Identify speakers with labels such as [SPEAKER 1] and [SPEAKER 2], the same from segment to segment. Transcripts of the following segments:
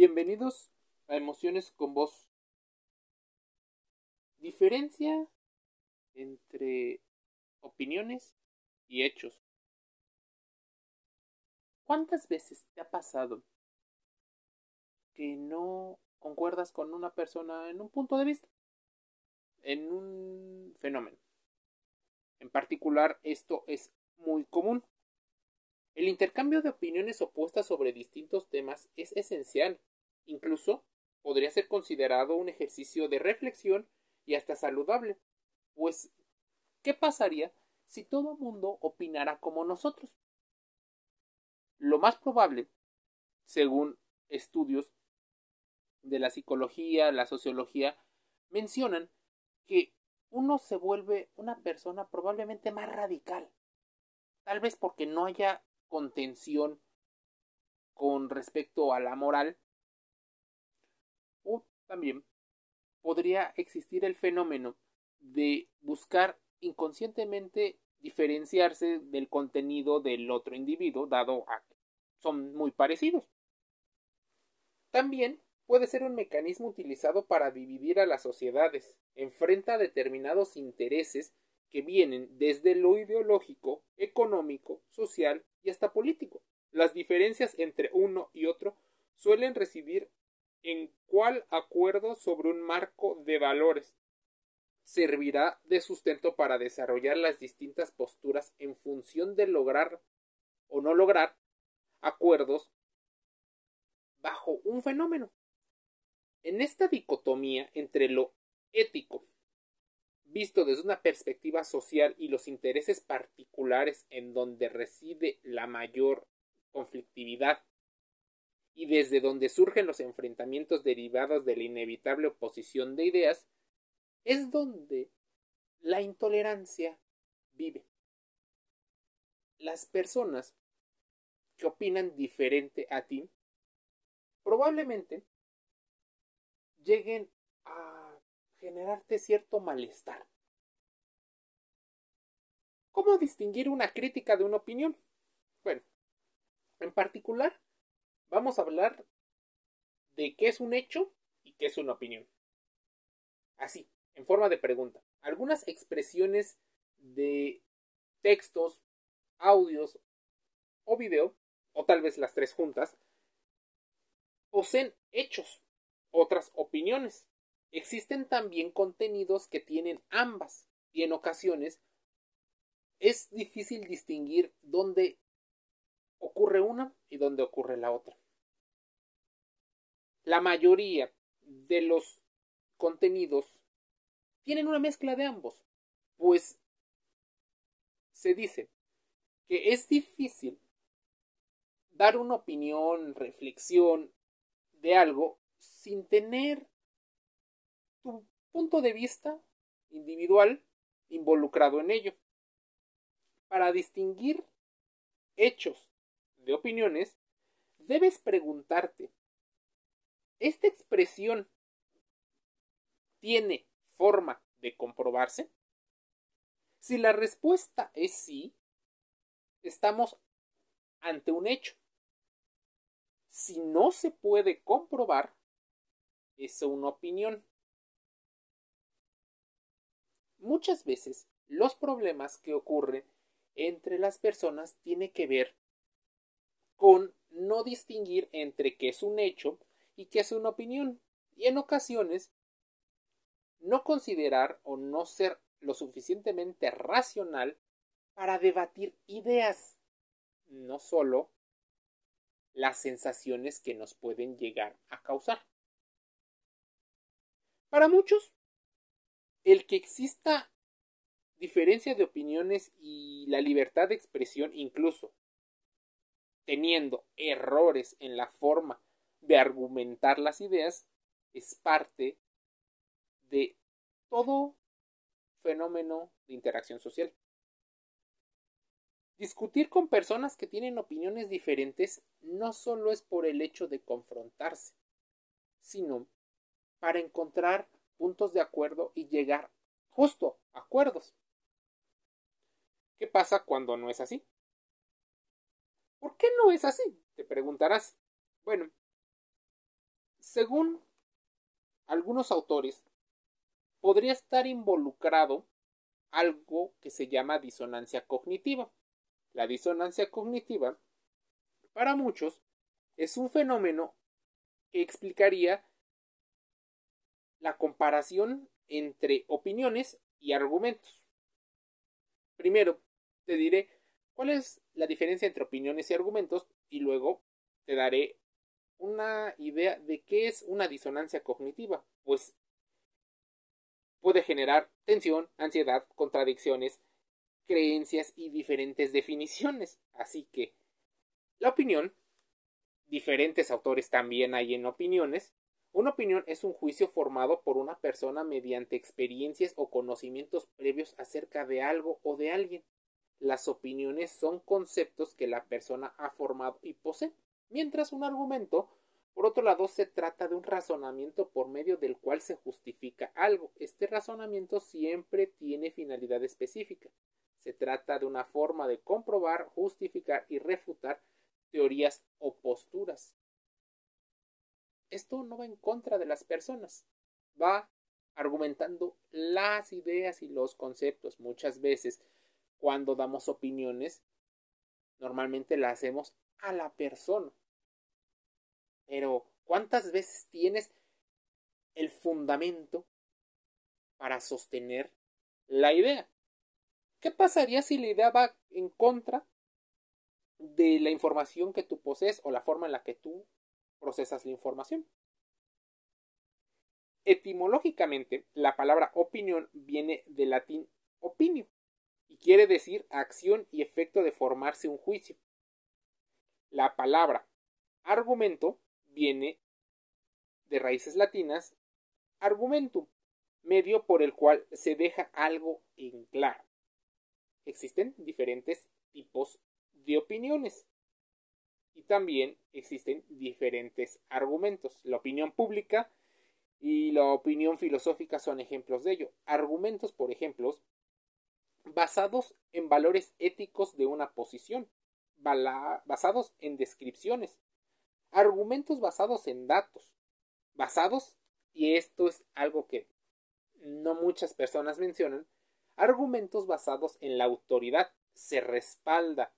[SPEAKER 1] Bienvenidos a Emociones con Voz. Diferencia entre opiniones y hechos. ¿Cuántas veces te ha pasado que no concuerdas con una persona en un punto de vista? En un fenómeno. En particular, esto es muy común. El intercambio de opiniones opuestas sobre distintos temas es esencial. Incluso podría ser considerado un ejercicio de reflexión y hasta saludable. Pues, ¿qué pasaría si todo mundo opinara como nosotros? Lo más probable, según estudios de la psicología, la sociología, mencionan que uno se vuelve una persona probablemente más radical. Tal vez porque no haya contención con respecto a la moral, o también podría existir el fenómeno de buscar inconscientemente diferenciarse del contenido del otro individuo, dado a que son muy parecidos. También puede ser un mecanismo utilizado para dividir a las sociedades, enfrenta determinados intereses que vienen desde lo ideológico, económico, social y hasta político. Las diferencias entre uno y otro suelen residir en cuál acuerdo sobre un marco de valores servirá de sustento para desarrollar las distintas posturas en función de lograr o no lograr acuerdos bajo un fenómeno. En esta dicotomía entre lo ético visto desde una perspectiva social y los intereses particulares en donde reside la mayor conflictividad y desde donde surgen los enfrentamientos derivados de la inevitable oposición de ideas, es donde la intolerancia vive. Las personas que opinan diferente a ti probablemente lleguen generarte cierto malestar. ¿Cómo distinguir una crítica de una opinión? Bueno, en particular, vamos a hablar de qué es un hecho y qué es una opinión. Así, en forma de pregunta. Algunas expresiones de textos, audios o video, o tal vez las tres juntas, poseen hechos, otras opiniones. Existen también contenidos que tienen ambas y en ocasiones es difícil distinguir dónde ocurre una y dónde ocurre la otra. La mayoría de los contenidos tienen una mezcla de ambos, pues se dice que es difícil dar una opinión, reflexión de algo sin tener tu punto de vista individual involucrado en ello. Para distinguir hechos de opiniones, debes preguntarte, ¿esta expresión tiene forma de comprobarse? Si la respuesta es sí, estamos ante un hecho. Si no se puede comprobar, es una opinión. Muchas veces los problemas que ocurren entre las personas tienen que ver con no distinguir entre qué es un hecho y qué es una opinión, y en ocasiones no considerar o no ser lo suficientemente racional para debatir ideas, no solo las sensaciones que nos pueden llegar a causar. Para muchos, el que exista diferencia de opiniones y la libertad de expresión incluso teniendo errores en la forma de argumentar las ideas es parte de todo fenómeno de interacción social. Discutir con personas que tienen opiniones diferentes no solo es por el hecho de confrontarse, sino para encontrar puntos de acuerdo y llegar justo a acuerdos. ¿Qué pasa cuando no es así? ¿Por qué no es así? Te preguntarás. Bueno, Según algunos autores, podría estar involucrado algo que se llama disonancia cognitiva. La disonancia cognitiva, para muchos, es un fenómeno que explicaría la comparación entre opiniones y argumentos. Primero, te diré cuál es la diferencia entre opiniones y argumentos y luego te daré una idea de qué es una disonancia cognitiva, pues puede generar tensión, ansiedad, contradicciones, creencias y diferentes definiciones. Así que la opinión, diferentes autores también hay en opiniones, una opinión es un juicio formado por una persona mediante experiencias o conocimientos previos acerca de algo o de alguien. Las opiniones son conceptos que la persona ha formado y posee, mientras un argumento, por otro lado, se trata de un razonamiento por medio del cual se justifica algo. Este razonamiento siempre tiene finalidad específica. Se trata de una forma de comprobar, justificar y refutar teorías o posturas esto no va en contra de las personas, va argumentando las ideas y los conceptos. Muchas veces, cuando damos opiniones, normalmente la hacemos a la persona. Pero, ¿cuántas veces tienes el fundamento para sostener la idea? ¿Qué pasaría si la idea va en contra de la información que tú posees o la forma en la que tú procesas la información. Etimológicamente, la palabra opinión viene del latín opinio y quiere decir acción y efecto de formarse un juicio. La palabra argumento viene de raíces latinas argumentum, medio por el cual se deja algo en claro. Existen diferentes tipos de opiniones y también existen diferentes argumentos. La opinión pública y la opinión filosófica son ejemplos de ello. Argumentos, por ejemplo, basados en valores éticos de una posición, basados en descripciones, argumentos basados en datos, basados, y esto es algo que no muchas personas mencionan, argumentos basados en la autoridad, se respalda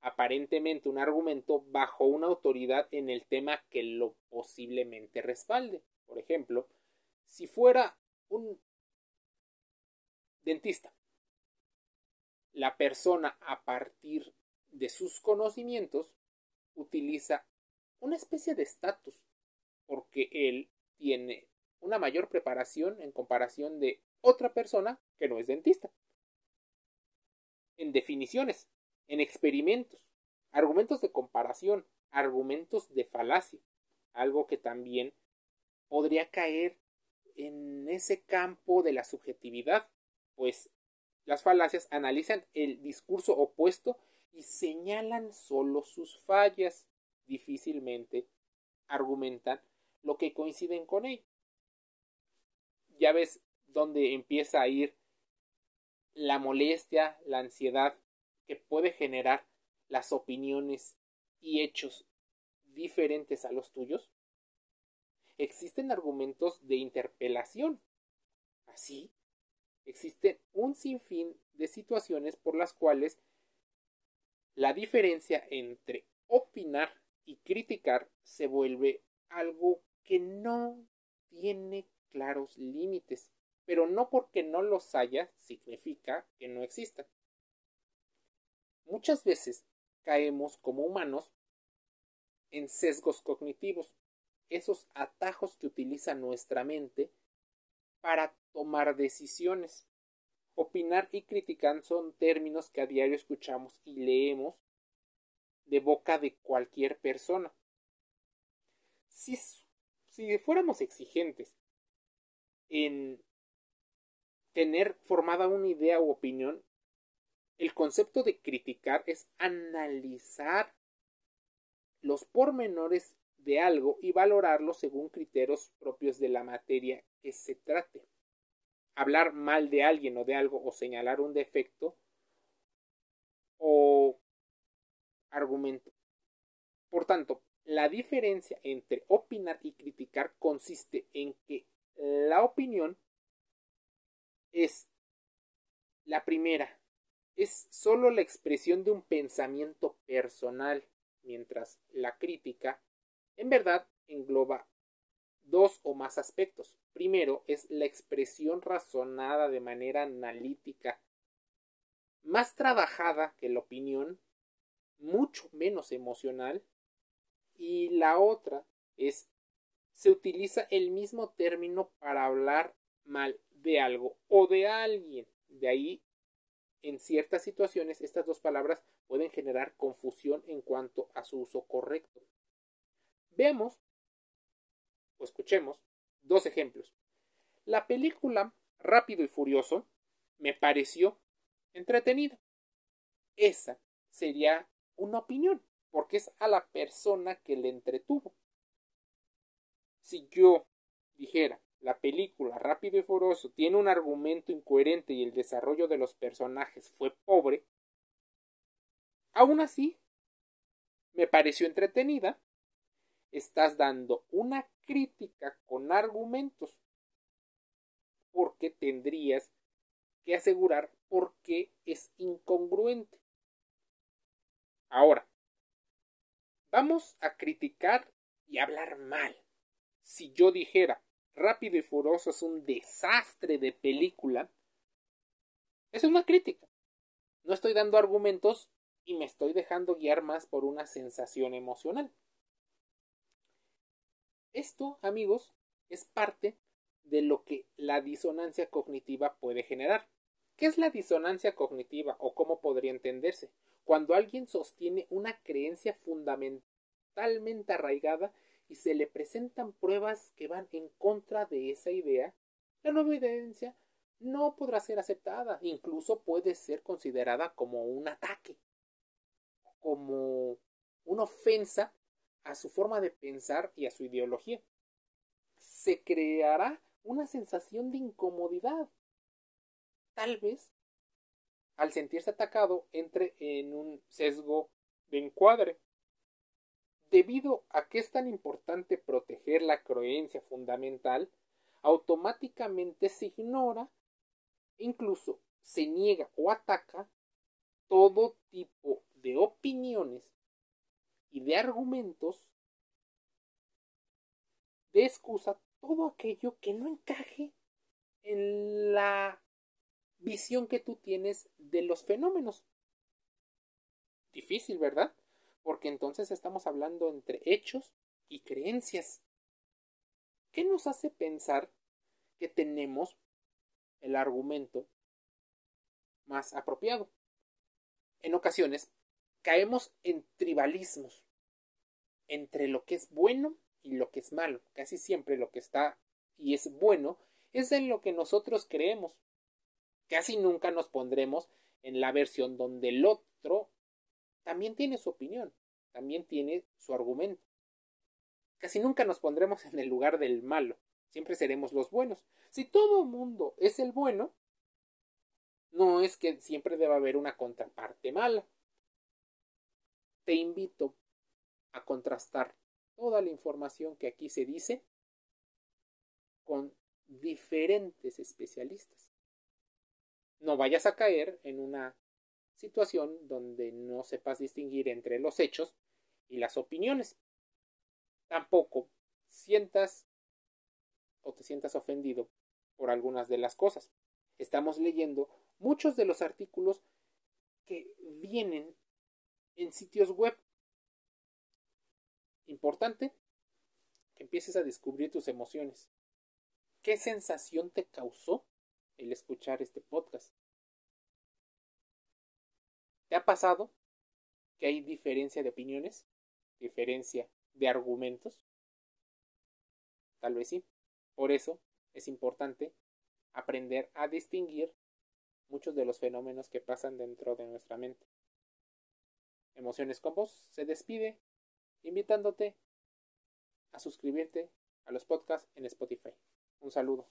[SPEAKER 1] aparentemente un argumento bajo una autoridad en el tema que lo posiblemente respalde. Por ejemplo, si fuera un dentista, la persona a partir de sus conocimientos utiliza una especie de estatus porque él tiene una mayor preparación en comparación de otra persona que no es dentista. En definiciones, en experimentos, argumentos de comparación, argumentos de falacia, algo que también podría caer en ese campo de la subjetividad, pues las falacias analizan el discurso opuesto y señalan solo sus fallas, difícilmente argumentan lo que coinciden con él. Ya ves dónde empieza a ir la molestia, la ansiedad que puede generar las opiniones y hechos diferentes a los tuyos? Existen argumentos de interpelación. Así, existe un sinfín de situaciones por las cuales la diferencia entre opinar y criticar se vuelve algo que no tiene claros límites, pero no porque no los haya significa que no existan. Muchas veces caemos como humanos en sesgos cognitivos, esos atajos que utiliza nuestra mente para tomar decisiones. Opinar y criticar son términos que a diario escuchamos y leemos de boca de cualquier persona. Si, fuéramos exigentes en tener formada una idea u opinión, el concepto de criticar es analizar los pormenores de algo y valorarlo según criterios propios de la materia que se trate. Hablar mal de alguien o de algo o señalar un defecto o argumento. Por tanto, La diferencia entre opinar y criticar consiste en que la opinión es la primera, es solo la expresión de un pensamiento personal, mientras la crítica en verdad engloba dos o más aspectos. Primero es la expresión razonada de manera analítica, más trabajada que la opinión, mucho menos emocional, y la otra es se utiliza el mismo término para hablar mal de algo o de alguien. De ahí, en ciertas situaciones, estas dos palabras pueden generar confusión en cuanto a su uso correcto. Veamos escuchemos dos ejemplos. La película Rápido y Furioso me pareció entretenida. Esa sería una opinión, porque es a la persona que le entretuvo. Si yo dijera, la película Rápido y Furioso tiene un argumento incoherente y el desarrollo de los personajes fue pobre, aún así me pareció entretenida. Estás dando una crítica con argumentos porque tendrías que asegurar por qué es incongruente. Ahora, vamos a criticar y hablar mal. Si yo dijera Rápido y Furioso es un desastre de película, es una crítica. No estoy dando argumentos y me estoy dejando guiar más por una sensación emocional. Esto, amigos, es parte de lo que la disonancia cognitiva puede generar. ¿Qué es la disonancia cognitiva o cómo podría entenderse? Cuando alguien sostiene una creencia fundamentalmente arraigada y se le presentan pruebas que van en contra de esa idea, la nueva evidencia no podrá ser aceptada, incluso puede ser considerada como un ataque, como una ofensa a su forma de pensar y a su ideología. Se creará una sensación de incomodidad. Tal vez, al sentirse atacado, entre en un sesgo de encuadre. Debido a que es tan importante proteger la creencia fundamental, automáticamente se ignora, incluso se niega o ataca todo tipo de opiniones y de argumentos de excusa todo aquello que no encaje en la visión que tú tienes de los fenómenos. Difícil, ¿verdad? Porque entonces estamos hablando entre hechos y creencias. ¿Qué nos hace pensar que tenemos el argumento más apropiado? En ocasiones caemos en tribalismos entre lo que es bueno y lo que es malo. Casi siempre lo que está y es bueno es en lo que nosotros creemos. Casi nunca nos pondremos en la versión donde el otro también tiene su opinión, también tiene su argumento. Casi nunca nos pondremos en el lugar del malo, siempre seremos los buenos. Si todo mundo es el bueno, no es que siempre deba haber una contraparte mala. Te invito a contrastar toda la información que aquí se dice con diferentes especialistas. No vayas a caer en una situación donde no sepas distinguir entre los hechos y las opiniones. Tampoco sientas o te sientas ofendido por algunas de las cosas. Estamos leyendo muchos de los artículos que vienen en sitios web Importante que empieces a descubrir tus emociones. ¿Qué sensación te causó el escuchar este podcast? ¿Te ha pasado que hay diferencia de opiniones? ¿Diferencia de argumentos? Tal vez sí. Por eso es importante aprender a distinguir muchos de los fenómenos que pasan dentro de nuestra mente. Emociones con vos se despide invitándote a suscribirte a los podcasts en Spotify. Un saludo.